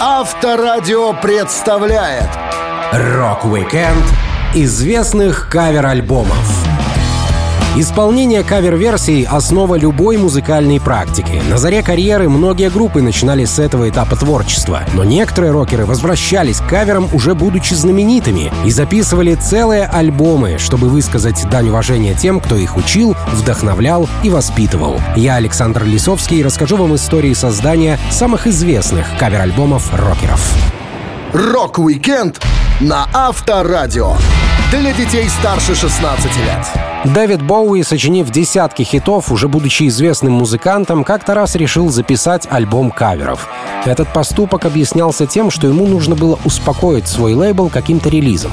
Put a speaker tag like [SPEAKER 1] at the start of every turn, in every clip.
[SPEAKER 1] Авторадио представляет
[SPEAKER 2] Рок-викенд известных кавер-альбомов. Исполнение кавер-версий — основа любой музыкальной практики. На заре карьеры многие группы начинали с этого этапа творчества. Но некоторые рокеры возвращались к каверам, уже будучи знаменитыми, и записывали целые альбомы, чтобы высказать дань уважения тем, кто их учил, вдохновлял и воспитывал. Я, Александр Лисовский, расскажу вам истории создания самых известных кавер-альбомов рокеров.
[SPEAKER 1] Рок-викенд на Авторадио. Для детей старше 16 лет.
[SPEAKER 2] Дэвид Боуи, сочинив десятки хитов, уже будучи известным музыкантом, как-то раз решил записать альбом каверов. Этот поступок объяснялся тем, что ему нужно было успокоить свой лейбл каким-то релизом.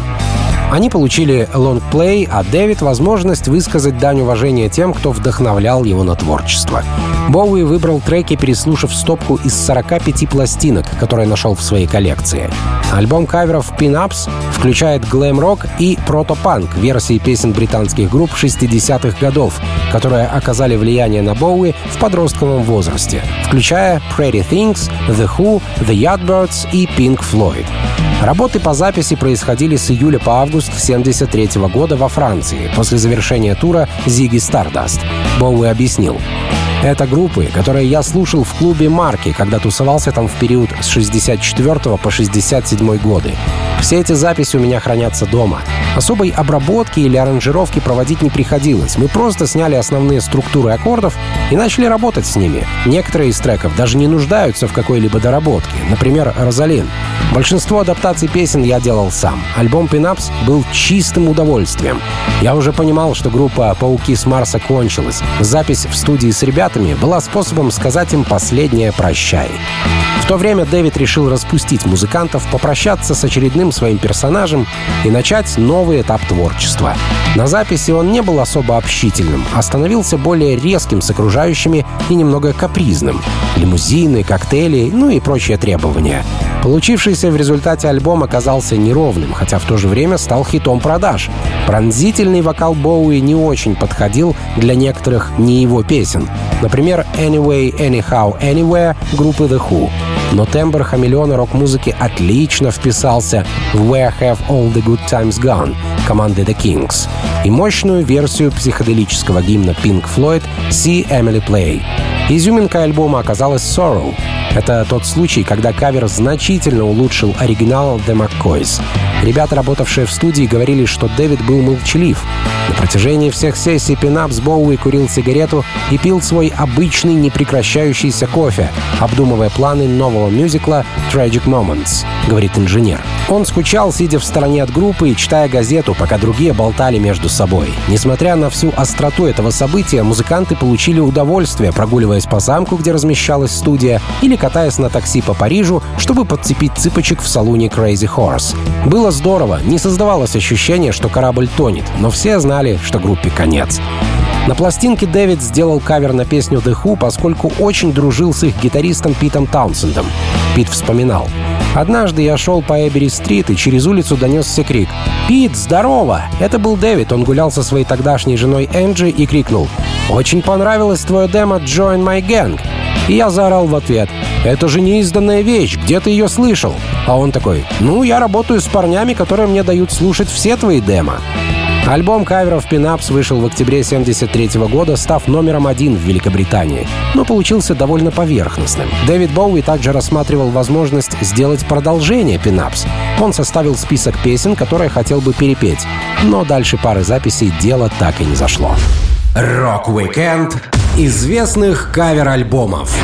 [SPEAKER 2] Они получили лонгплей, а Дэвид — возможность высказать дань уважения тем, кто вдохновлял его на творчество. Боуи выбрал треки, переслушав стопку из 45 пластинок, которые нашел в своей коллекции. Альбом каверов «Pin-Ups» включает глэм-рок и прото-панк версии песен британских групп 60-х годов, которые оказали влияние на Боуи в подростковом возрасте, включая Pretty Things, The Who, The Yardbirds и Pink Floyd. Работы по записи происходили с июля по август 1973 года во Франции после завершения тура «Зиги Stardust. Боуи объяснил. Это группы, которые я слушал в клубе «Марки», когда тусовался там в период с 64 по 67 годы. Все эти записи у меня хранятся дома. Особой обработки или аранжировки проводить не приходилось. Мы просто сняли основные структуры аккордов и начали работать с ними. Некоторые из треков даже не нуждаются в какой-либо доработке. Например, «Розалин». Большинство адаптаций песен я делал сам. Альбом «Пинапс» был чистым удовольствием. Я уже понимал, что группа «Пауки с Марса» кончилась. Запись в студии с ребятами была способом сказать им последнее «прощай». В то время Дэвид решил распустить музыкантов, попрощаться с очередным своим персонажем и начать новый этап творчества. На записи он не был особо общительным, а становился более резким с окружающими и немного капризным. Лимузины, коктейли, ну и прочие требования. Получившийся в результате альбом оказался неровным, хотя в то же время стал хитом продаж. Пронзительный вокал Боуи не очень подходил для некоторых не его песен. Например, «Anyway, Anyhow, Anywhere» группы The Who. Но тембр хамелеона рок-музыки отлично вписался в «Where Have All the Good Times Gone» команды The Kings и мощную версию психоделического гимна Pink Floyd «See Emily Play». Изюминка альбома оказалась «Sorrow», это тот случай, когда кавер значительно улучшил оригинал The McCoys. Ребята, работавшие в студии, говорили, что Дэвид был молчалив. На протяжении всех сессий Пинапс Боуи курил сигарету и пил свой обычный непрекращающийся кофе, обдумывая планы нового мюзикла «Tragic Moments», говорит инженер. Он скучал, сидя в стороне от группы и читая газету, пока другие болтали между собой. Несмотря на всю остроту этого события, музыканты получили удовольствие, прогуливаясь по замку, где размещалась студия, или катаясь на такси по Парижу, чтобы подцепить цыпочек в салоне Crazy Horse. Было здорово, не создавалось ощущение, что корабль тонет, но все знали, что группе конец. На пластинке Дэвид сделал кавер на песню The Who, поскольку очень дружил с их гитаристом Питом Таунсендом. Пит вспоминал. Однажды я шел по Эбери-стрит, и через улицу донесся крик. «Пит, здорово!» Это был Дэвид, он гулял со своей тогдашней женой Энджи и крикнул. «Очень понравилось твое демо «Join My Gang». И я заорал в ответ. «Это же неизданная вещь, где ты ее слышал?» А он такой. «Ну, я работаю с парнями, которые мне дают слушать все твои демо». Альбом каверов Pin Ups вышел в октябре 1973 года, став номером один в Великобритании, но получился довольно поверхностным. Дэвид Боуи также рассматривал возможность сделать продолжение Pin Ups. Он составил список песен, которые хотел бы перепеть, но дальше пары записей дело так и не зашло.
[SPEAKER 3] Рок-викенд известных кавер-альбомов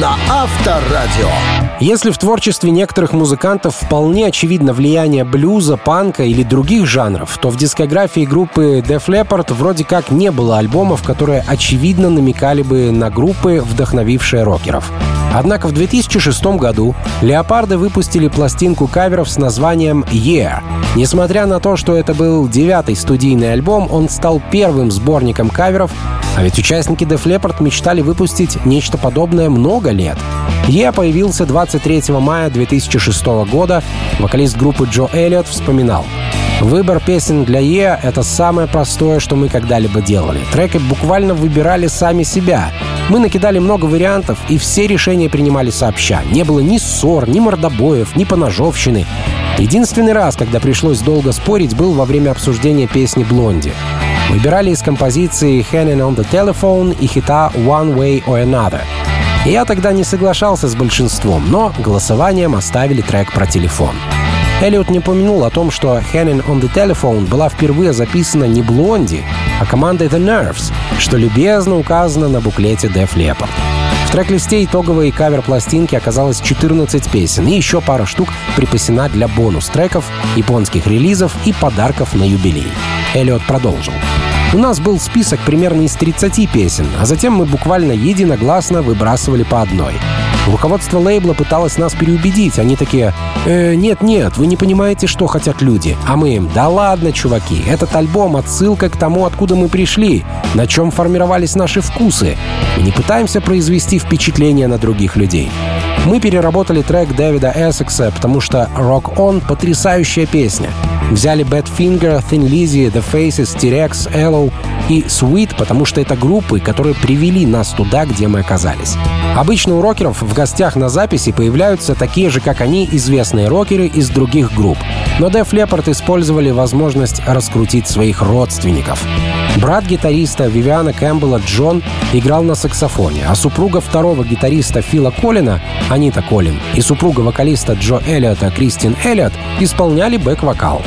[SPEAKER 1] на Авторадио.
[SPEAKER 2] Если в творчестве некоторых музыкантов вполне очевидно влияние блюза, панка или других жанров, то в дискографии группы Def Leppard вроде как не было альбомов, которые очевидно намекали бы на группы, вдохновившие рокеров. Однако в 2006 году Леопарды выпустили пластинку каверов с названием «Yeah». Несмотря на то, что это был девятый студийный альбом, он стал первым сборником каверов, а ведь участники Def Leppard мечтали выпустить нечто подобное много лет. «Yeah» появился 23 мая 2006 года. Вокалист группы Джо Эллиот вспоминал. Выбор песен для Е — это самое простое, что мы когда-либо делали. Треки буквально выбирали сами себя. Мы накидали много вариантов, и все решения принимали сообща. Не было ни ссор, ни мордобоев, ни поножовщины. Единственный раз, когда пришлось долго спорить, был во время обсуждения песни «Блонди». Выбирали из композиции «Hanging on the Telephone» и хита «One Way or Another». И я тогда не соглашался с большинством, но голосованием оставили трек про телефон. Эллиот не помянул о том, что «Hanging on the Telephone» была впервые записана не Блонди, а командой The Nerves, что любезно указано на буклете Def Leppard. В трек-листе итоговой кавер-пластинки оказалось 14 песен, и еще пара штук припасена для бонус-треков, японских релизов и подарков на юбилей. Эллиот продолжил. У нас был список примерно из 30 песен, а затем мы буквально единогласно выбрасывали по одной. Руководство лейбла пыталось нас переубедить. Они такие, э, нет-нет, вы не понимаете, что хотят люди. А мы им, да ладно, чуваки, этот альбом — отсылка к тому, откуда мы пришли, на чем формировались наши вкусы. Мы не пытаемся произвести впечатление на других людей. Мы переработали трек Дэвида Эссекса, потому что «Rock On» — потрясающая песня. Взяли Badfinger, Thin Lizzy, The Faces, T-Rex, Hello и Sweet, потому что это группы, которые привели нас туда, где мы оказались. Обычно у рокеров в гостях на записи появляются такие же, как они, известные рокеры из других групп. Но Def Leppard использовали возможность раскрутить своих родственников. Брат гитариста Вивиана Кэмпбелла Джон играл на саксофоне, а супруга второго гитариста Фила Коллена, Анита Коллен, и супруга вокалиста Джо Эллиота Кристин Эллиот исполняли бэк-вокал.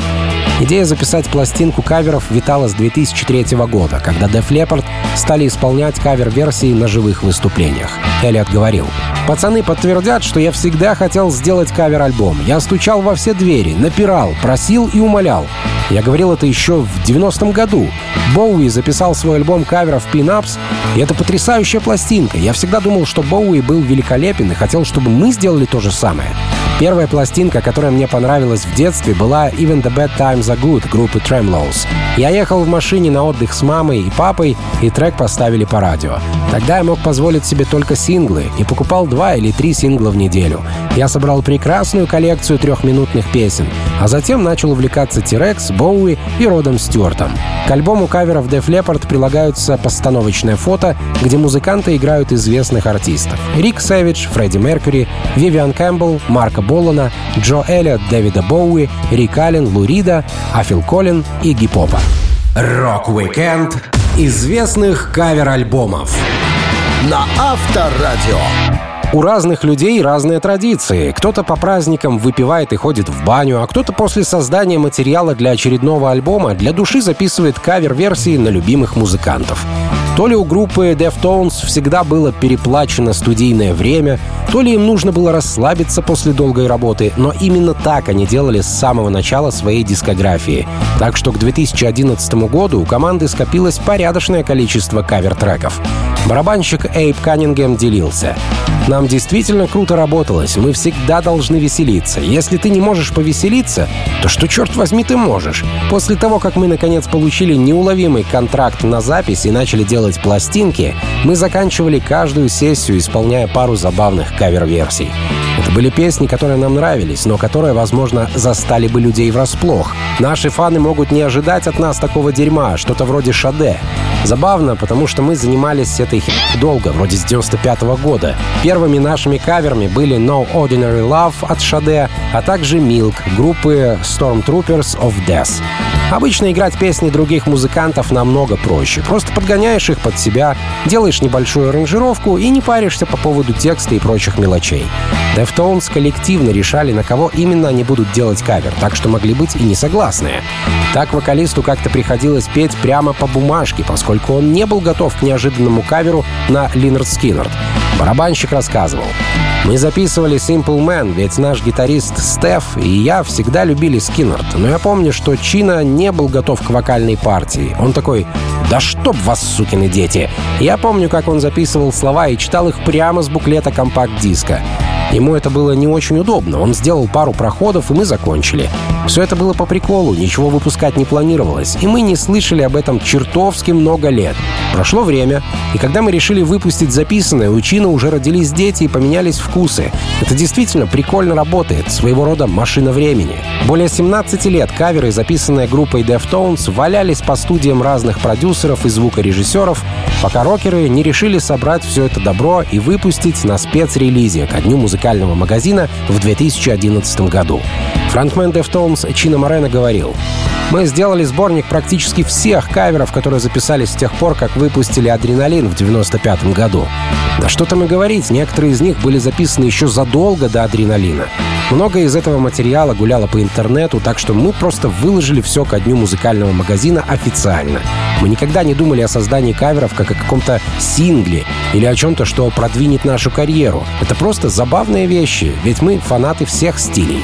[SPEAKER 2] Идея записать пластинку каверов витала с 2003 года, когда Def Leppard стали исполнять кавер-версии на живых выступлениях. Эллиот говорил, «Пацаны подтвердят, что я всегда хотел сделать кавер-альбом. Я стучал во все двери, напирал, просил и умолял. Я говорил это еще в 90-м году. Боуи записал свой альбом каверов «Pin-Ups», и это потрясающая пластинка. Я всегда думал, что Боуи был великолепен и хотел, чтобы мы сделали то же самое. Первая пластинка, которая мне понравилась в детстве, была «Even the Bad Times Are Good» группы Tremlows. Я ехал в машине на отдых с мамой и папой, и трек поставили по радио. Тогда я мог позволить себе только синглы и покупал два или три сингла в неделю. Я собрал прекрасную коллекцию трехминутных песен, а затем начал увлекаться T-Rex, Боуи и Родом Стюартом. К альбому каверов Def Leppard прилагаются постановочное фото, где музыканты играют известных артистов. Рик Сэвидж, Фредди Меркьюри, Вивиан Кэмпбелл, Марка Болана, Джо Эллиот, Дэвида Боуи, Рик Аллен, Лу Рида, а Фил Коллен Игги Попа.
[SPEAKER 3] Рок-викенд известных кавер-альбомов
[SPEAKER 1] на Авторадио.
[SPEAKER 2] У разных людей разные традиции. Кто-то по праздникам выпивает и ходит в баню, а кто-то после создания материала для очередного альбома для души записывает кавер-версии на любимых музыкантов. То ли у группы Deftones всегда было переплачено студийное время, то ли им нужно было расслабиться после долгой работы, но именно так они делали с самого начала своей дискографии. Так что к 2011 году у команды скопилось порядочное количество кавер-треков. Барабанщик Эйп Каннингем делился. «Нам действительно круто работалось, мы всегда должны веселиться. Если ты не можешь повеселиться, то что, черт возьми, ты можешь? После того, как мы, наконец, получили неуловимый контракт на запись и начали делать пластинки, мы заканчивали каждую сессию, исполняя пару забавных кавер-версий. Это были песни, которые нам нравились, но которые, возможно, застали бы людей врасплох. Наши фаны могут не ожидать от нас такого дерьма, что-то вроде Шаде. Забавно, потому что мы занимались этой хи долго, вроде с 95 -го года. Первыми нашими каверами были No Ordinary Love от Шаде, а также Milk группы Stormtroopers of Death. Обычно играть песни других музыкантов намного проще. Просто подгоняешь их под себя, делаешь небольшую аранжировку и не паришься по поводу текста и прочих мелочей. Deftones коллективно решали, на кого именно они будут делать кавер, так что могли быть и не согласные. Так вокалисту как-то приходилось петь прямо по бумажке, поскольку он не был готов к неожиданному каверу на Lynyrd Skynyrd. Барабанщик рассказывал. Мы записывали Simple Man, ведь наш гитарист Стеф и я всегда любили Skynyrd. Но я помню, что Чино не был готов к вокальной партии. Он такой «Да чтоб вас, сукины дети!» Я помню, как он записывал слова и читал их прямо с буклета компакт-диска. Ему это было не очень удобно. Он сделал пару проходов, и мы закончили. Все это было по приколу, ничего выпускать не планировалось, и мы не слышали об этом чертовски много лет. Прошло время, и когда мы решили выпустить записанное, у Чина уже родились дети и поменялись вкусы. Это действительно прикольно работает, своего рода машина времени. Более 17 лет каверы, записанные группой Deftones, валялись по студиям разных продюсеров и звукорежиссеров, пока рокеры не решили собрать все это добро и выпустить на спецрелизе ко дню музыкального магазина в 2011 году. Фронтмен Deftones Чина Морено говорил, «Мы сделали сборник практически всех каверов, которые записались с тех пор, как выпустили «Адреналин» в 95 году. Да что там и говорить, некоторые из них были записаны еще задолго до «Адреналина». Много из этого материала гуляло по интернету, так что мы просто выложили все ко дню музыкального магазина официально. Мы никогда не думали о создании каверов как о каком-то сингле или о чем-то, что продвинет нашу карьеру. Это просто забавные вещи, ведь мы фанаты всех стилей.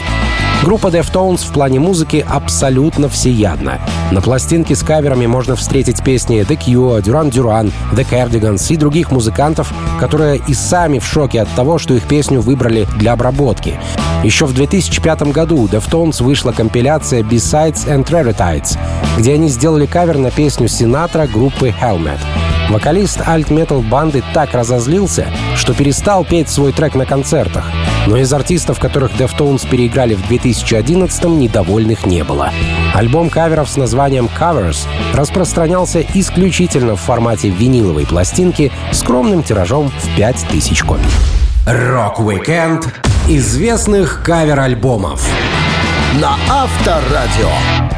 [SPEAKER 2] Группа Deftones в плане музыки абсолютно всеядна. На пластинке с каверами можно встретить песни The Cure, Duran Duran, The Cardigans и других музыкантов, которые и сами в шоке от того, что их песню выбрали для обработки. Еще в 2005 году у Deftones вышла компиляция Besides and Rarities, где они сделали кавер на песню Синатра группы Helmet. Вокалист альт-метал банды так разозлился, что перестал петь свой трек на концертах. Но из артистов, которых Deftones переиграли в 2011-м, недовольных не было. Альбом каверов с названием Covers распространялся исключительно в формате виниловой пластинки скромным тиражом в 5000 копий.
[SPEAKER 3] Рок-викенд известных кавер-альбомов
[SPEAKER 1] на Авторадио.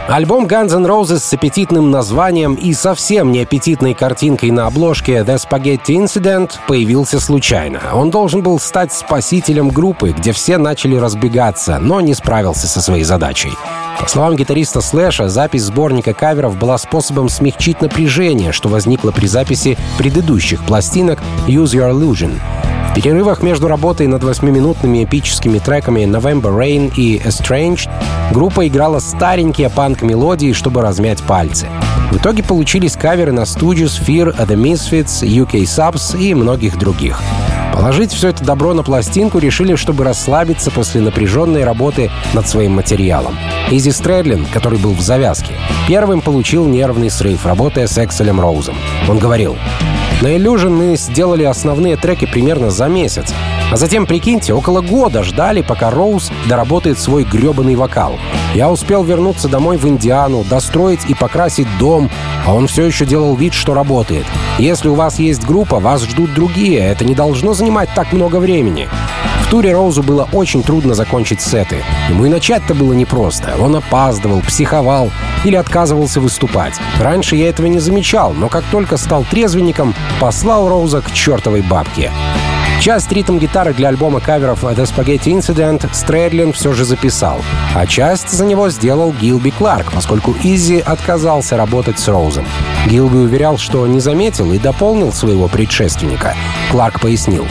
[SPEAKER 2] Альбом Guns N' Roses с аппетитным названием и совсем не аппетитной картинкой на обложке The Spaghetti Incident появился случайно. Он должен был стать спасителем группы, где все начали разбегаться, но не справился со своей задачей. По словам гитариста Слэша, запись сборника каверов была способом смягчить напряжение, что возникло при записи предыдущих пластинок Use Your Illusion. В перерывах между работой над восьмиминутными эпическими треками November Rain и Estranged группа играла старенькие панк-мелодии, чтобы размять пальцы. В итоге получились каверы на Stooges, Fear, The Misfits, UK Subs и многих других. Положить все это добро на пластинку решили, чтобы расслабиться после напряженной работы над своим материалом. Изи Стрэдлин, который был в завязке, первым получил нервный срыв, работая с Экселем Роузом. Он говорил, на Illusion мы сделали основные треки примерно за месяц. А затем, прикиньте, около года ждали, пока Роуз доработает свой гребаный вокал. Я успел вернуться домой в Индиану, достроить и покрасить дом, а он все еще делал вид, что работает. Если у вас есть группа, вас ждут другие, это не должно занимать так много времени. В туре Роузу было очень трудно закончить сеты. Ему и начать-то было непросто. Он опаздывал, психовал или отказывался выступать. Раньше я этого не замечал, но как только стал трезвенником, послал Роуза к чертовой бабке. Часть ритм-гитары для альбома каверов The Spaghetti Incident Стрэдлин все же записал, а часть за него сделал Гилби Кларк, поскольку Изи отказался работать с Роузом. Гилби уверял, что не заметил и дополнил своего предшественника. Кларк пояснил.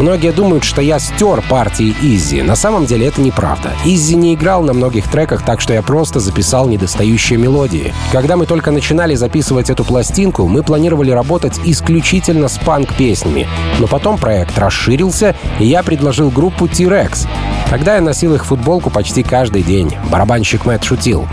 [SPEAKER 2] Многие думают, что я стер партии Изи. На самом деле это неправда. Изи не играл на многих треках, так что я просто записал недостающие мелодии. Когда мы только начинали записывать эту пластинку, мы планировали работать исключительно с панк-песнями. Но потом проект расширился, и я предложил группу T-Rex. Тогда я носил их футболку почти каждый день. Барабанщик Мэтт шутил.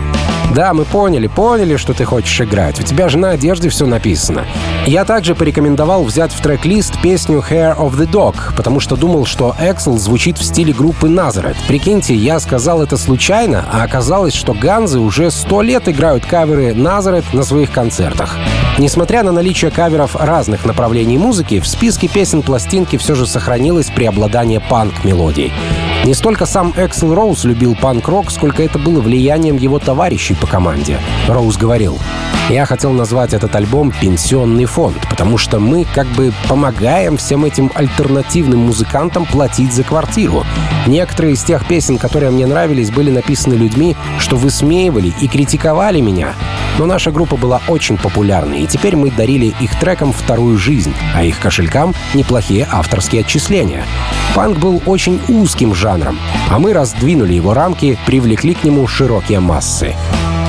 [SPEAKER 2] Да, мы поняли, поняли, что ты хочешь играть. У тебя же на одежде все написано. Я также порекомендовал взять в трек-лист песню Hair of the Dog, потому что думал, что Axel звучит в стиле группы Nazareth. Прикиньте, я сказал это случайно, а оказалось, что Ганзы уже сто лет играют каверы Nazareth на своих концертах. Несмотря на наличие каверов разных направлений музыки, в списке песен пластинки все же сохранилось преобладание панк-мелодий. Не столько сам Эксел Роуз любил панк-рок, сколько это было влиянием его товарищей по команде. Роуз говорил, «Я хотел назвать этот альбом «Пенсионный фонд», потому что мы как бы помогаем всем этим альтернативным музыкантам платить за квартиру. Некоторые из тех песен, которые мне нравились, были написаны людьми, что высмеивали и критиковали меня. Но наша группа была очень популярной, и теперь мы дарили их трекам вторую жизнь, а их кошелькам неплохие авторские отчисления. Панк был очень узким жанром, а мы раздвинули его рамки, привлекли к нему широкие массы.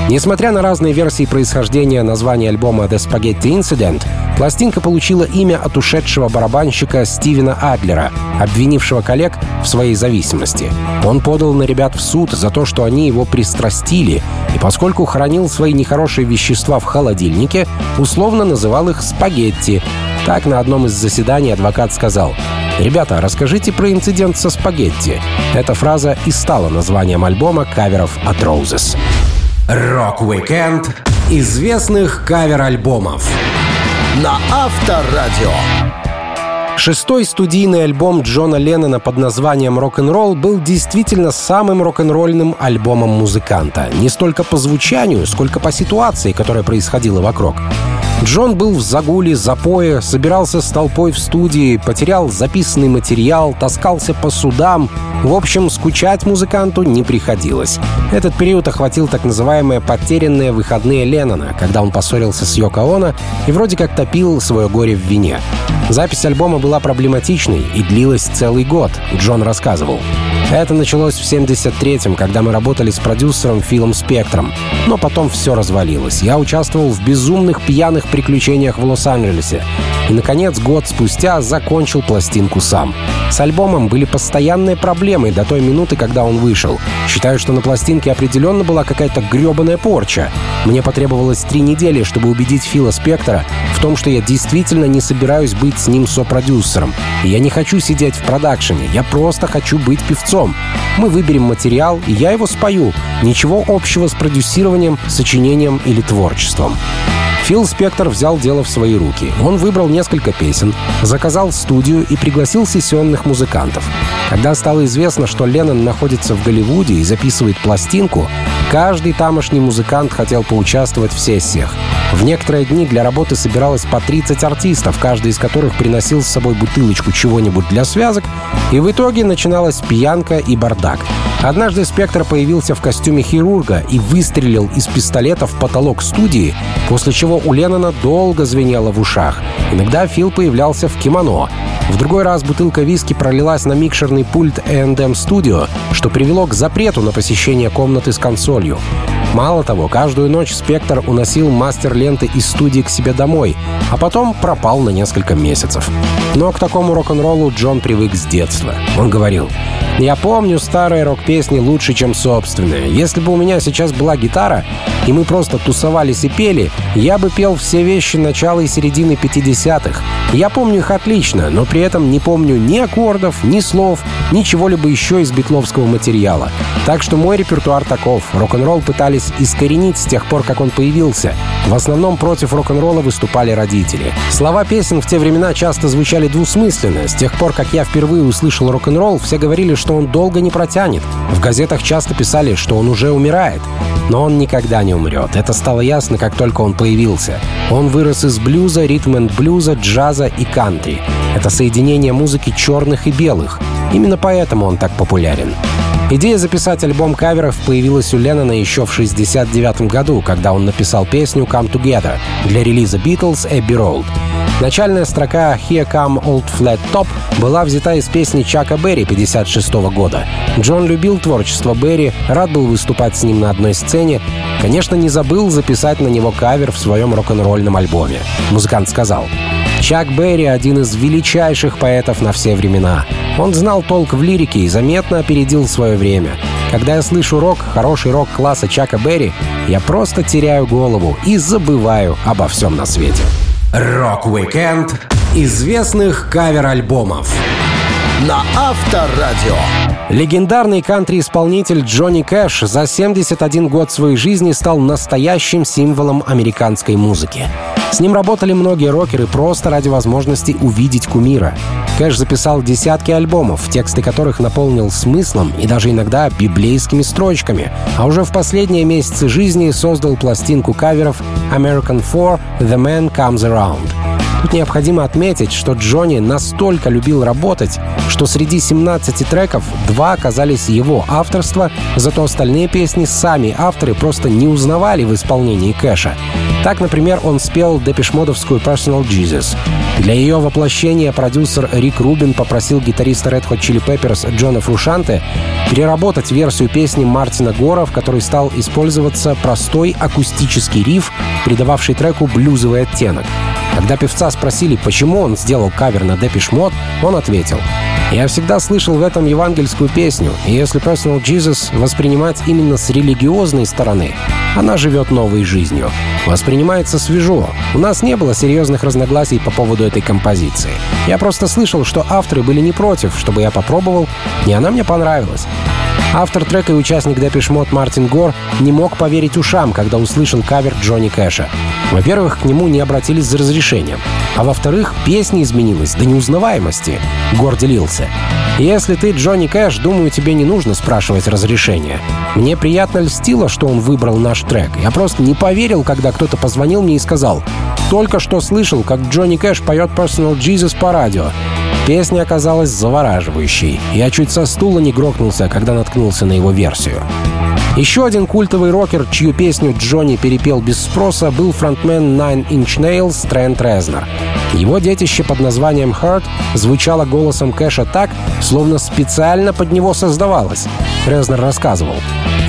[SPEAKER 2] Несмотря на разные версии происхождения названия альбома The Spaghetti Incident, пластинка получила имя от ушедшего барабанщика Стивена Адлера, обвинившего коллег в своей зависимости. Он подал на ребят в суд за то, что они его пристрастили, и поскольку хранил свои нехорошие вещества в холодильнике, условно называл их «спагетти». Так на одном из заседаний адвокат сказал «Ребята, расскажите про инцидент со спагетти». Эта фраза и стала названием альбома каверов от Roses.
[SPEAKER 3] Рок-викенд известных кавер-альбомов
[SPEAKER 1] на Авторадио.
[SPEAKER 2] Шестой студийный альбом Джона Леннона под названием «Рок-н-ролл» был действительно самым рок-н-ролльным альбомом музыканта. Не столько по звучанию, сколько по ситуации, которая происходила вокруг. Джон был в загуле, запое, собирался с толпой в студии, потерял записанный материал, таскался по судам. В общем, скучать музыканту не приходилось. Этот период охватил так называемые «потерянные выходные Леннона», когда он поссорился с Йоко Оно и вроде как топил свое горе в вине. Запись альбома была проблематичной и длилась целый год, Джон рассказывал. Это началось в 73-м, когда мы работали с продюсером Филом Спектром. Но потом все развалилось. Я участвовал в безумных пьяных приключениях в Лос-Анджелесе. И, наконец, год спустя закончил пластинку сам. С альбомом были постоянные проблемы до той минуты, когда он вышел. Считаю, что на пластинке определенно была какая-то гребаная порча. Мне потребовалось три недели, чтобы убедить Фила Спектора в том, что я действительно не собираюсь быть с ним сопродюсером. И я не хочу сидеть в продакшене, я просто хочу быть певцом. Мы выберем материал, и я его спою. Ничего общего с продюсированием, сочинением или творчеством. Фил Спектор взял дело в свои руки. Он выбрал несколько песен, заказал студию и пригласил сессионных музыкантов. Когда стало известно, что Леннон находится в Голливуде и записывает пластинку, каждый тамошний музыкант хотел поучаствовать в сессиях. В некоторые дни для работы собиралось по 30 артистов, каждый из которых приносил с собой бутылочку чего-нибудь для связок, и в итоге начиналась пьянка и бардак. Однажды Спектр появился в костюме хирурга и выстрелил из пистолета в потолок студии, после чего у Леннона долго звенело в ушах. Иногда Фил появлялся в кимоно. В другой раз бутылка виски пролилась на микшерный пульт A&M Studio, что привело к запрету на посещение комнаты с консолью. Мало того, каждую ночь Спектр уносил мастер ленты из студии к себе домой, а потом пропал на несколько месяцев. Но к такому рок-н-роллу Джон привык с детства. Он говорил, «Я помню старые рок-песни лучше, чем собственные. Если бы у меня сейчас была гитара, и мы просто тусовались и пели, я бы пел все вещи начала и середины 50-х. Я помню их отлично, но при этом не помню ни аккордов, ни слов, ни чего-либо еще из битловского материала. Так что мой репертуар таков. Рок-н-ролл пытались искоренить с тех пор, как он появился. В основном против рок-н-ролла выступали родители. Слова песен в те времена часто звучали двусмысленно. С тех пор, как я впервые услышал рок-н-ролл, все говорили, что он долго не протянет. В газетах часто писали, что он уже умирает. Но он никогда не умрет. Это стало ясно, как только он появился. Он вырос из блюза, ритм-энд-блюза, джаза и кантри. Это соединение музыки черных и белых. Именно поэтому он так популярен. Идея записать альбом каверов появилась у Леннона еще в 1969 году, когда он написал песню «Come Together» для релиза Beatles «Abbey Road». Начальная строка «Here Come Old Flat Top» была взята из песни Чака Берри 1956 года. Джон любил творчество Берри, рад был выступать с ним на одной сцене. Конечно, не забыл записать на него кавер в своем рок-н-ролльном альбоме. Музыкант сказал, Чак Берри — один из величайших поэтов на все времена. Он знал толк в лирике и заметно опередил свое время. Когда я слышу рок, хороший рок класса Чака Берри, я просто теряю голову и забываю обо всем на свете.
[SPEAKER 3] Рок-викенд известных кавер-альбомов
[SPEAKER 1] на Авторадио.
[SPEAKER 2] Легендарный кантри-исполнитель Джонни Кэш за 71 год своей жизни стал настоящим символом американской музыки. С ним работали многие рокеры просто ради возможности увидеть кумира. Кэш записал десятки альбомов, тексты которых наполнил смыслом и даже иногда библейскими строчками, а уже в последние месяцы жизни создал пластинку каверов «American 4 The Man Comes Around». Тут необходимо отметить, что Джонни настолько любил работать, что среди 17 треков два оказались его авторства, зато остальные песни сами авторы просто не узнавали в исполнении Кэша. Так, например, он спел депешмодовскую «Personal Jesus». Для ее воплощения продюсер Рик Рубин попросил гитариста Red Hot Chili Peppers Джона Фрушанте переработать версию песни Мартина Гора, в которой стал использоваться простой акустический риф, придававший треку блюзовый оттенок. Когда певца спросили, почему он сделал кавер на Depeche Mode, он ответил, «Я всегда слышал в этом евангельскую песню, и если Personal Jesus воспринимать именно с религиозной стороны, она живет новой жизнью. Воспринимается свежо. У нас не было серьезных разногласий по поводу этой композиции. Я просто слышал, что авторы были не против, чтобы я попробовал, и она мне понравилась. Автор трека и участник Depeche Mode Мартин Гор не мог поверить ушам, когда услышал кавер Джонни Кэша. Во-первых, к нему не обратились за разрешением. А во-вторых, песня изменилась до неузнаваемости. Гор делился. Если ты Джонни Кэш, думаю, тебе не нужно спрашивать разрешения. Мне приятно льстило, что он выбрал наш трек. Я просто не поверил, когда кто-то позвонил мне и сказал, «Только что слышал, как Джонни Кэш поет Personal Jesus по радио. Песня оказалась завораживающей. Я чуть со стула не грохнулся, когда наткнулся на его версию. Еще один культовый рокер, чью песню Джонни перепел без спроса, был фронтмен Nine Inch Nails Трент Резнер. Его детище под названием «Hurt» звучало голосом Кэша так, словно специально под него создавалось. Резнер рассказывал.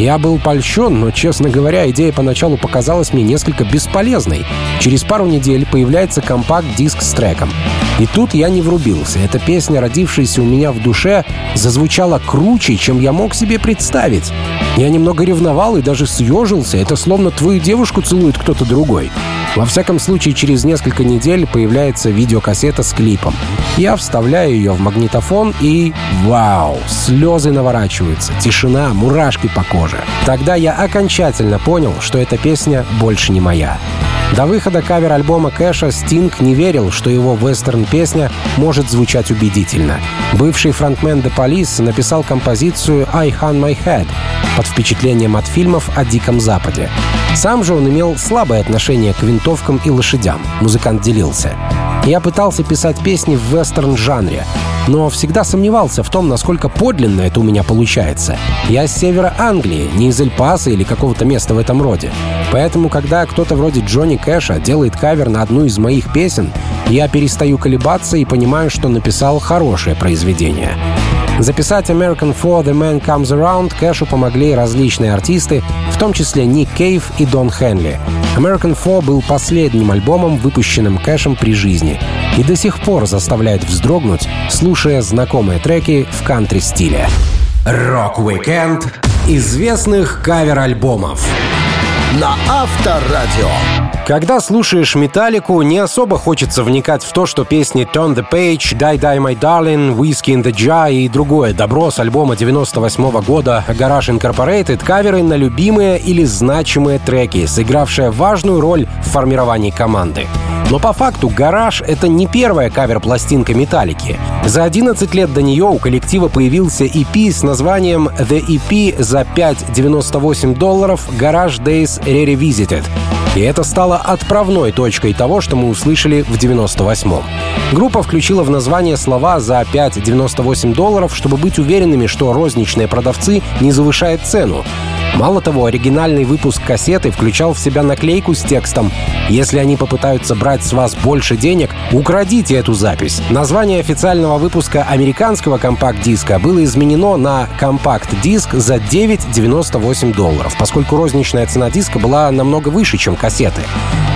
[SPEAKER 2] Я был польщен, но, честно говоря, идея поначалу показалась мне несколько бесполезной. Через пару недель появляется компакт-диск с треком. И тут я не врубился. Эта песня, родившаяся у меня в душе, зазвучала круче, чем я мог себе представить. Я немного ревновал и даже съежился. Это словно твою девушку целует кто-то другой. Во всяком случае, через несколько недель появляется видеокассета с клипом. Я вставляю ее в магнитофон и... Вау! Слезы наворачиваются, тишина, мурашки по коже. Тогда я окончательно понял, что эта песня больше не моя. До выхода кавер-альбома Кэша Стинг не верил, что его вестерн-песня может звучать убедительно. Бывший фронтмен The Police написал композицию «I Hung My Head» под впечатлением от фильмов о Диком Западе. Сам же он имел слабое отношение к винтовкам и лошадям, музыкант делился. Я пытался писать песни в вестерн-жанре, но всегда сомневался в том, насколько подлинно это у меня получается. Я с севера Англии, не из Эль-Паса или какого-то места в этом роде. Поэтому, когда кто-то вроде Джонни Кэша делает кавер на одну из моих песен, я перестаю колебаться и понимаю, что написал хорошее произведение. Записать American Four The Man Comes Around Кэшу помогли различные артисты, в том числе Ник Кейв и Дон Хенли. American Four был последним альбомом, выпущенным Кэшем при жизни, и до сих пор заставляет вздрогнуть, слушая знакомые треки в кантри-стиле.
[SPEAKER 3] Рок-викенд известных кавер-альбомов
[SPEAKER 1] на Авторадио.
[SPEAKER 2] Когда слушаешь «Металлику», не особо хочется вникать в то, что песни «Turn the Page», «Die Die My Darling», «Whiskey in the Jar» и другое добро с альбома 98 -го года «Garage Incorporated» каверы на любимые или значимые треки, сыгравшие важную роль в формировании команды. Но по факту «Гараж» — это не первая кавер-пластинка «Металлики». За 11 лет до нее у коллектива появился EP с названием «The EP» за 5,98 долларов «Garage Days Re-Revisited». И это стало отправной точкой того, что мы услышали в 98-м. Группа включила в название слова за 5,98 долларов, чтобы быть уверенными, что розничные продавцы не завышают цену. Мало того, оригинальный выпуск кассеты включал в себя наклейку с текстом «Если они попытаются брать с вас больше денег, украдите эту запись». Название официального выпуска американского компакт-диска было изменено на компакт-диск за 9,98 долларов, поскольку розничная цена диска была намного выше, чем кассеты.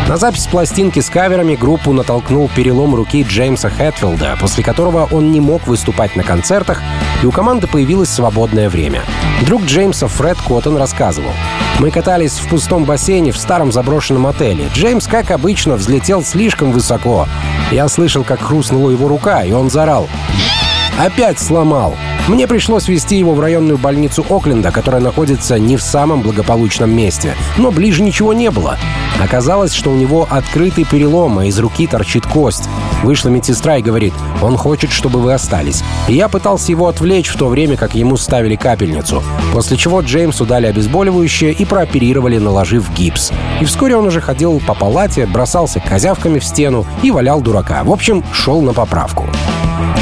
[SPEAKER 2] На запись пластинки с каверами группу натолкнул перелом руки Джеймса Хэтфилда, после которого он не мог выступать на концертах, и у команды появилось свободное время. Друг Джеймса Фред Коттон рассказывал. «Мы катались в пустом бассейне в старом заброшенном отеле. Джеймс, как обычно, взлетел слишком высоко. Я слышал, как хрустнула его рука, и он заорал. «Опять сломал!» Мне пришлось везти его в районную больницу Окленда, которая находится не в самом благополучном месте. Но ближе ничего не было. Оказалось, что у него открытый перелом, а из руки торчит кость. Вышла медсестра и говорит, он хочет, чтобы вы остались. И я пытался его отвлечь в то время, как ему ставили капельницу. После чего Джеймсу дали обезболивающее и прооперировали, наложив гипс. И вскоре он уже ходил по палате, бросался козявками в стену и валял дурака. В общем, шел на поправку.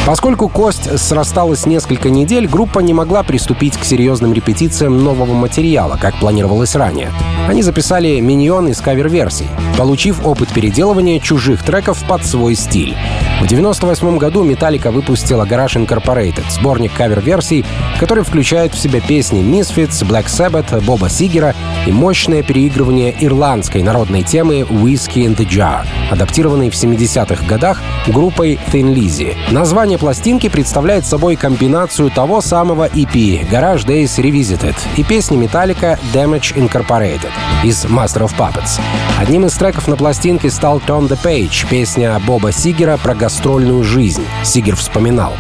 [SPEAKER 2] Поскольку кость срасталась несколько недель, группа не могла приступить к серьезным репетициям нового материала, как планировалось ранее. Они записали миньон из кавер-версий, получив опыт переделывания чужих треков под свой стиль. В 1998 году Metallica выпустила Garage Incorporated, сборник кавер-версий, который включает в себя песни Misfits, Black Sabbath, Боба Сигера и мощное переигрывание ирландской народной темы «Whiskey in the Jar», адаптированной в 70-х годах группой Thin Lizzy. Название пластинки представляет собой комбинацию того самого EP Garage Days Revisited и песни Metallica Damage Incorporated из Master of Puppets. Одним из треков на пластинке стал Turn the Page, песня Боба Сигера про гастрольную жизнь. Сигер вспоминал.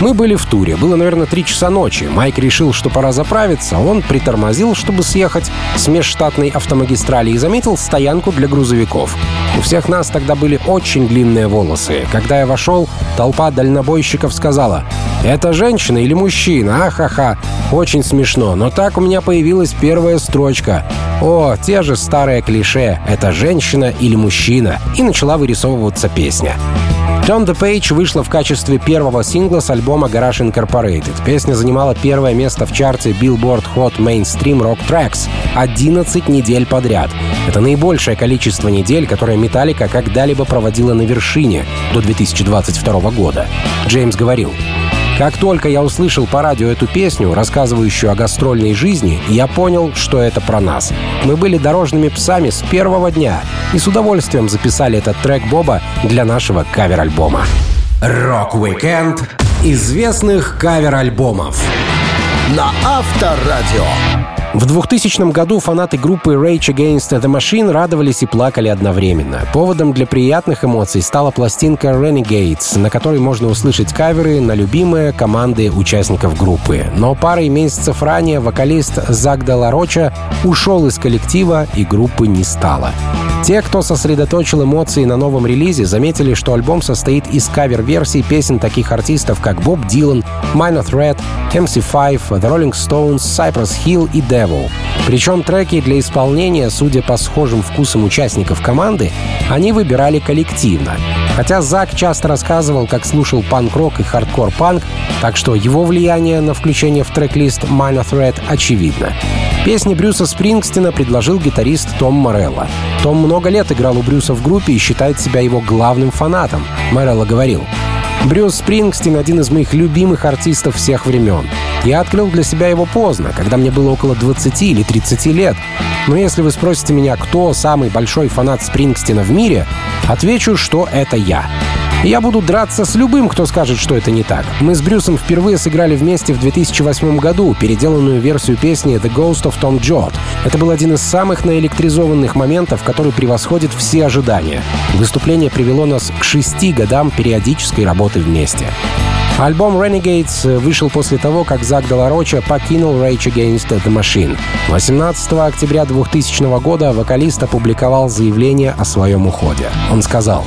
[SPEAKER 2] Мы были в туре. Было, наверное, три часа ночи. Майк решил, что пора заправиться. Он притормозил, чтобы съехать с межштатной автомагистрали и заметил стоянку для грузовиков. У всех нас тогда были очень длинные волосы. Когда я вошел, толпа дальнобойщиков сказала «Это женщина или мужчина? Ахаха!» Очень смешно, но так у меня появилась первая строчка. О, те же старые клише «Это женщина или мужчина?» И начала вырисовываться песня. Turn the Page вышла в качестве первого сингла с альбома Garage Incorporated. Песня занимала первое место в чарте Billboard Hot Mainstream Rock Tracks 11 недель подряд. Это наибольшее количество недель, которое Металлика когда-либо проводила на вершине до 2022 года. Джеймс говорил, как только я услышал по радио эту песню, рассказывающую о гастрольной жизни, я понял, что это про нас. Мы были дорожными псами с первого дня и с удовольствием записали этот трек Боба для нашего кавер-альбома.
[SPEAKER 3] Рок-викенд известных кавер-альбомов
[SPEAKER 1] на Авторадио.
[SPEAKER 2] В 2000 году фанаты группы Rage Against the Machine радовались и плакали одновременно. Поводом для приятных эмоций стала пластинка Renegades, на которой можно услышать каверы на любимые команды участников группы. Но парой месяцев ранее вокалист Зак де ла Роча ушел из коллектива и группы не стало. Те, кто сосредоточил эмоции на новом релизе, заметили, что альбом состоит из кавер-версий песен таких артистов, как Боб Дилан, Minor Threat, MC5, The Rolling Stones, Cypress Hill и Devo. Причем треки для исполнения, судя по схожим вкусам участников команды, они выбирали коллективно. Хотя Зак часто рассказывал, как слушал панк-рок и хардкор-панк, так что его влияние на включение в трек-лист Minor Threat очевидно. Песни Брюса Спрингстина предложил гитарист Том Морелло. Том много лет играл у Брюса в группе и считает себя его главным фанатом. Морелло говорил, Брюс Спрингстин — один из моих любимых артистов всех времен. Я открыл для себя его поздно, когда мне было около 20 или 30 лет. Но если вы спросите меня, кто самый большой фанат Спрингстина в мире, отвечу, что это я. Я буду драться с любым, кто скажет, что это не так. Мы с Брюсом впервые сыграли вместе в 2008 году переделанную версию песни «The Ghost of Tom Jod». Это был один из самых наэлектризованных моментов, который превосходит все ожидания. Выступление привело нас к шести годам периодической работы вместе. Альбом Renegades вышел после того, как Зак Делароча покинул Rage Against the Machine. 18 октября 2000 года вокалист опубликовал заявление о своем уходе. Он сказал,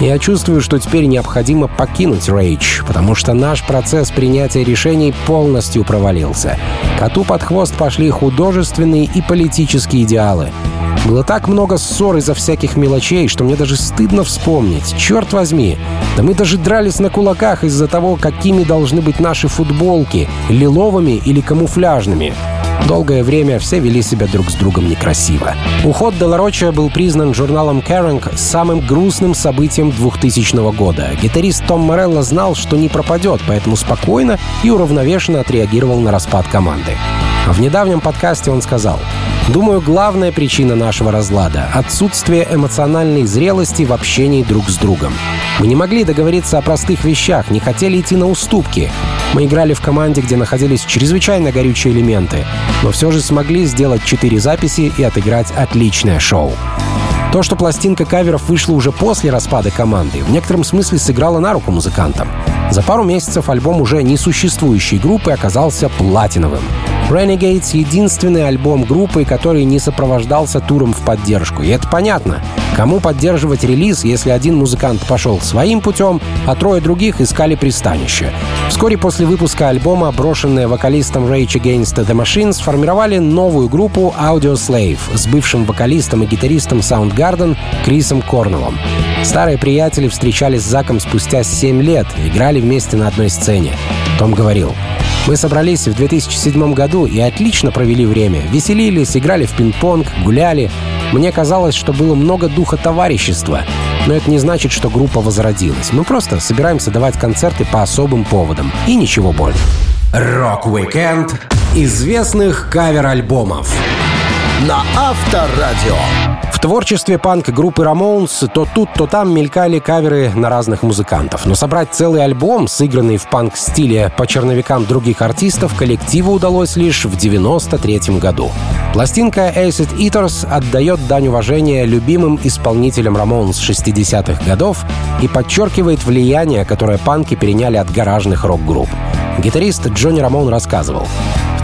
[SPEAKER 2] я чувствую, что теперь необходимо покинуть Rage, потому что наш процесс принятия решений полностью провалился. Коту под хвост пошли художественные и политические идеалы. Было так много ссор из-за всяких мелочей, что мне даже стыдно вспомнить. Черт возьми! Да мы даже дрались на кулаках из-за того, какими должны быть наши футболки, лиловыми или камуфляжными. Долгое время все вели себя друг с другом некрасиво. Уход Делароча был признан журналом Kerrang самым грустным событием 2000 года. Гитарист Том Морелло знал, что не пропадет, поэтому спокойно и уравновешенно отреагировал на распад команды. В недавнем подкасте он сказал, «Думаю, главная причина нашего разлада — отсутствие эмоциональной зрелости в общении друг с другом. Мы не могли договориться о простых вещах, не хотели идти на уступки. Мы играли в команде, где находились чрезвычайно горючие элементы, но все же смогли сделать четыре записи и отыграть отличное шоу. То, что пластинка каверов вышла уже после распада команды, в некотором смысле сыграло на руку музыкантам. За пару месяцев альбом уже несуществующей группы оказался платиновым. Renegades — единственный альбом группы, который не сопровождался туром в поддержку. И это понятно. Кому поддерживать релиз, если один музыкант пошел своим путем, а трое других искали пристанище? Вскоре после выпуска альбома, брошенные вокалистом Rage Against the Machine сформировали новую группу Audio Slave с бывшим вокалистом и гитаристом Soundgarden Крисом Корнеллом. Старые приятели встречались с Заком спустя 7 лет играли вместе на одной сцене. Том говорил, мы собрались в 2007 году и отлично провели время. Веселились, играли в пинг-понг, гуляли. Мне казалось, что было много духа товарищества. Но это не значит, что группа возродилась. Мы просто собираемся давать концерты по особым поводам. И ничего более.
[SPEAKER 3] Рок-викенд известных кавер-альбомов
[SPEAKER 1] на Авторадио.
[SPEAKER 2] Творчестве панк-группы Ramones то тут, то там мелькали каверы на разных музыкантов. Но собрать целый альбом, сыгранный в панк-стиле по черновикам других артистов, коллективу удалось лишь в 93 году. Пластинка Acid Eaters отдает дань уважения любимым исполнителям Ramones 60-х годов и подчеркивает влияние, которое панки переняли от гаражных рок-групп. Гитарист Джонни Рамон рассказывал.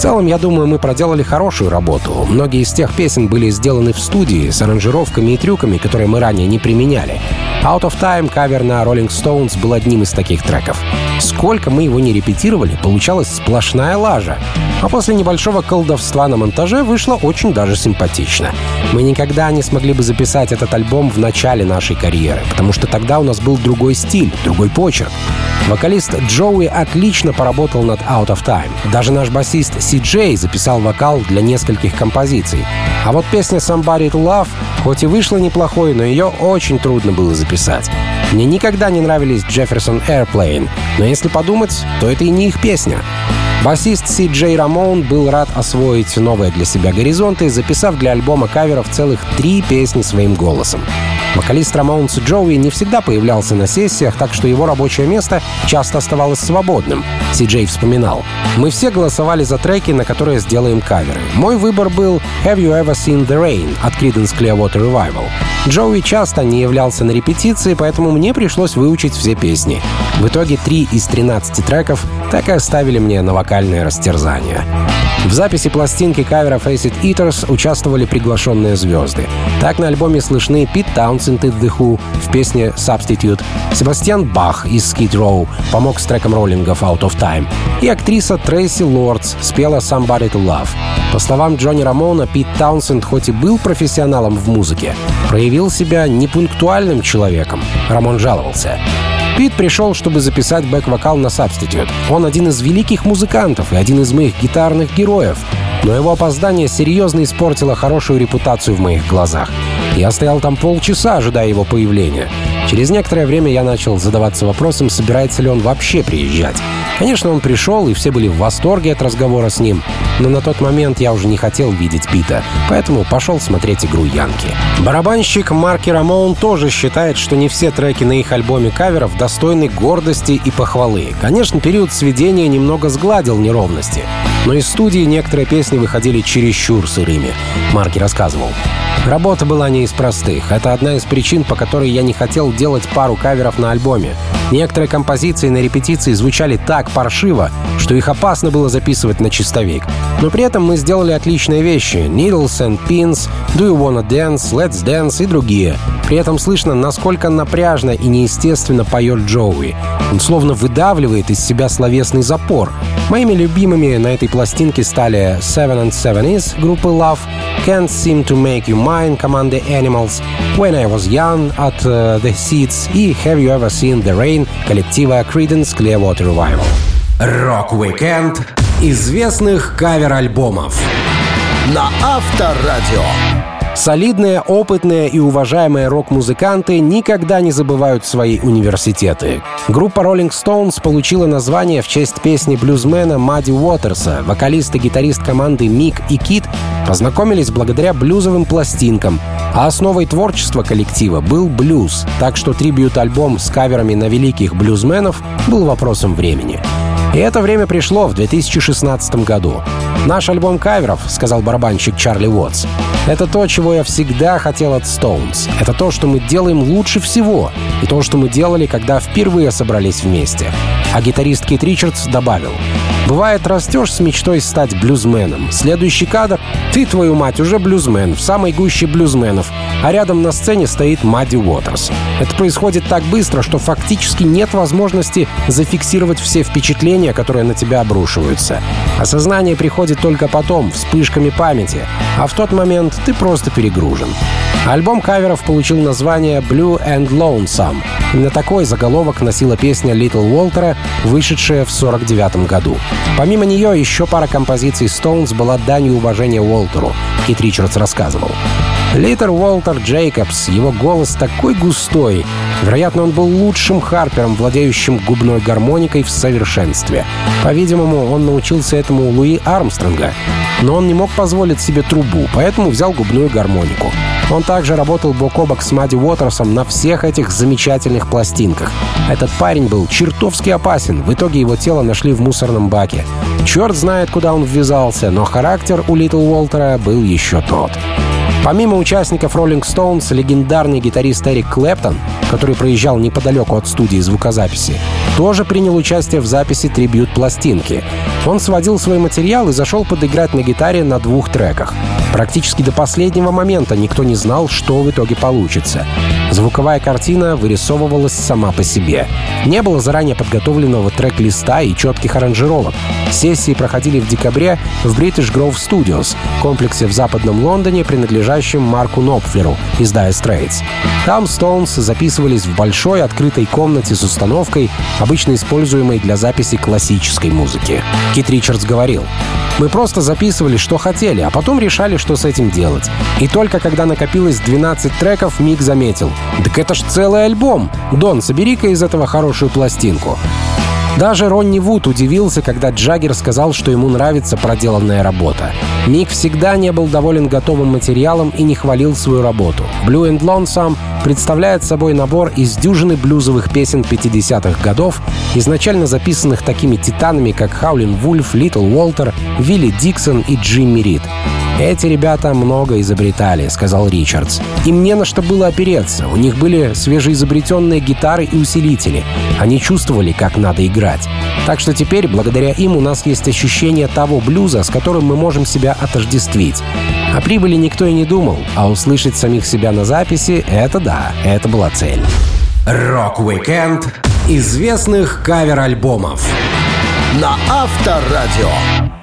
[SPEAKER 2] Целом, я думаю, мы проделали хорошую работу. Многие из тех песен были сделаны в студии с аранжировками и трюками, которые мы ранее не применяли. Out of Time, кавер на Rolling Stones, был одним из таких треков. Сколько мы его не репетировали, получалась сплошная лажа. А после небольшого колдовства на монтаже вышло очень даже симпатично. Мы никогда не смогли бы записать этот альбом в начале нашей карьеры, потому что тогда у нас был другой стиль, другой почерк. Вокалист Джоуи отлично поработал над Out of Time. Даже наш басист Си Джей записал вокал для нескольких композиций. А вот песня Somebody to Love, хоть и вышла неплохой, но ее очень трудно было записать. Мне никогда не нравились Jefferson Airplane, но если подумать, то это и не их песня. Басист Си Джей Рамон был рад освоить новые для себя горизонты, записав для альбома каверов целых три песни своим голосом. Вокалист Рамоунс Джоуи не всегда появлялся на сессиях, так что его рабочее место часто оставалось свободным. Си Джей вспоминал. «Мы все голосовали за треки, на которые сделаем каверы. Мой выбор был «Have You Ever Seen The Rain» от Creedence Clearwater Revival. Джоуи часто не являлся на репетиции, поэтому мне пришлось выучить все песни. В итоге три из 13 треков так и оставили мне на вокальное растерзание. В записи пластинки кавера Face It Eaters участвовали приглашенные звезды. Так на альбоме слышны Пит Таунсенд из The Who в песне Substitute, Себастьян Бах из Skid Row помог с треком роллингов Out of Time, и актриса Трейси Лордс спела Somebody to Love. По словам Джонни Рамона, Пит Таунсенд хоть и был профессионалом в музыке, проявил себя непунктуальным человеком. Рамон жаловался. Пит пришел, чтобы записать бэк-вокал на Substitute. Он один из великих музыкантов и один из моих гитарных героев. Но его опоздание серьезно испортило хорошую репутацию в моих глазах. Я стоял там полчаса, ожидая его появления. Через некоторое время я начал задаваться вопросом, собирается ли он вообще приезжать. Конечно, он пришел, и все были в восторге от разговора с ним, но на тот момент я уже не хотел видеть Пита, поэтому пошел смотреть игру Янки. Барабанщик Марки Рамоун тоже считает, что не все треки на их альбоме каверов достойны гордости и похвалы. Конечно, период сведения немного сгладил неровности, но из студии некоторые песни выходили чересчур сырыми. Марки рассказывал. Работа была не из простых. Это одна из причин, по которой я не хотел делать пару каверов на альбоме. Некоторые композиции на репетиции звучали так паршиво, что их опасно было записывать на чистовик. Но при этом мы сделали отличные вещи. Needles and Pins, Do You Wanna Dance, Let's Dance и другие. При этом слышно, насколько напряжно и неестественно поет Джоуи. Он словно выдавливает из себя словесный запор. Моими любимыми на этой пластинке стали Seven and Seven Is группы Love, Can't Seem to Make You Mine команды Animals, When I Was Young от э, The Seeds и Have You Ever Seen The Rain коллектива Creedence Clearwater Revival.
[SPEAKER 3] Рок-викенд известных кавер-альбомов
[SPEAKER 1] на Авторадио.
[SPEAKER 2] Солидные, опытные и уважаемые рок-музыканты никогда не забывают свои университеты. Группа Rolling Stones получила название в честь песни блюзмена Мадди Уотерса. Вокалист и гитарист команды Мик и Кит познакомились благодаря блюзовым пластинкам, а основой творчества коллектива был блюз, так что трибют-альбом с каверами на великих блюзменов был вопросом времени. И это время пришло в 2016 году. «Наш альбом каверов», — сказал барабанщик Чарли Уотс, — «это то, чего я всегда хотел от Stones. Это то, что мы делаем лучше всего, и то, что мы делали, когда впервые собрались вместе». А гитарист Кит Ричардс добавил, Бывает, растешь с мечтой стать блюзменом. Следующий кадр — ты, твою мать, уже блюзмен, в самой гуще блюзменов, а рядом на сцене стоит Мадди Уотерс. Это происходит так быстро, что фактически нет возможности зафиксировать все впечатления, которые на тебя обрушиваются. Осознание приходит только потом, вспышками памяти, а в тот момент ты просто перегружен. Альбом каверов получил название «Blue and Lonesome». Именно такой заголовок носила песня Little Уолтера, вышедшая в 1949 году. Помимо нее, еще пара композиций Stones была данью уважения Уолтеру, Кит Ричардс рассказывал. Литер Уолтер Джейкобс, его голос такой густой. Вероятно, он был лучшим харпером, владеющим губной гармоникой в совершенстве. По-видимому, он научился этому у Луи Армстронга. Но он не мог позволить себе трубу, поэтому взял губную гармонику. Он также работал бок о бок с Мадди Уотерсом на всех этих замечательных пластинках. Этот парень был чертовски опасен. В итоге его тело нашли в мусорном баке. Черт знает, куда он ввязался, но характер у Литл Уолтера был еще тот. Помимо участников Rolling Stones, легендарный гитарист Эрик Клэптон, который проезжал неподалеку от студии звукозаписи, тоже принял участие в записи трибют-пластинки. Он сводил свой материал и зашел подыграть на гитаре на двух треках. Практически до последнего момента никто не знал, что в итоге получится. Звуковая картина вырисовывалась сама по себе. Не было заранее подготовленного трек-листа и четких аранжировок. Сессии проходили в декабре в British Grove Studios, комплексе в западном Лондоне, принадлежащем Марку Нопфлеру из Dire Straits. Там Stones записывались в большой открытой комнате с установкой, обычно используемой для записи классической музыки. Кит Ричардс говорил, «Мы просто записывали, что хотели, а потом решали, что с этим делать. И только когда накопилось 12 треков, Мик заметил, «Так это ж целый альбом! Дон, собери-ка из этого хорошую пластинку». Даже Ронни Вуд удивился, когда Джаггер сказал, что ему нравится проделанная работа. Мик всегда не был доволен готовым материалом и не хвалил свою работу. Blue and Lonesome представляет собой набор из дюжины блюзовых песен 50-х годов, изначально записанных такими титанами, как Хаулин Вульф, Литл Уолтер, Вилли Диксон и Джимми Рид. «Эти ребята много изобретали», — сказал Ричардс. «Им не на что было опереться. У них были свежеизобретенные гитары и усилители. Они чувствовали, как надо играть. Так что теперь, благодаря им, у нас есть ощущение того блюза, с которым мы можем себя отождествить. О прибыли никто и не думал, а услышать самих себя на записи — это да, это была цель».
[SPEAKER 3] Рок-викенд известных кавер-альбомов
[SPEAKER 1] на Авторадио.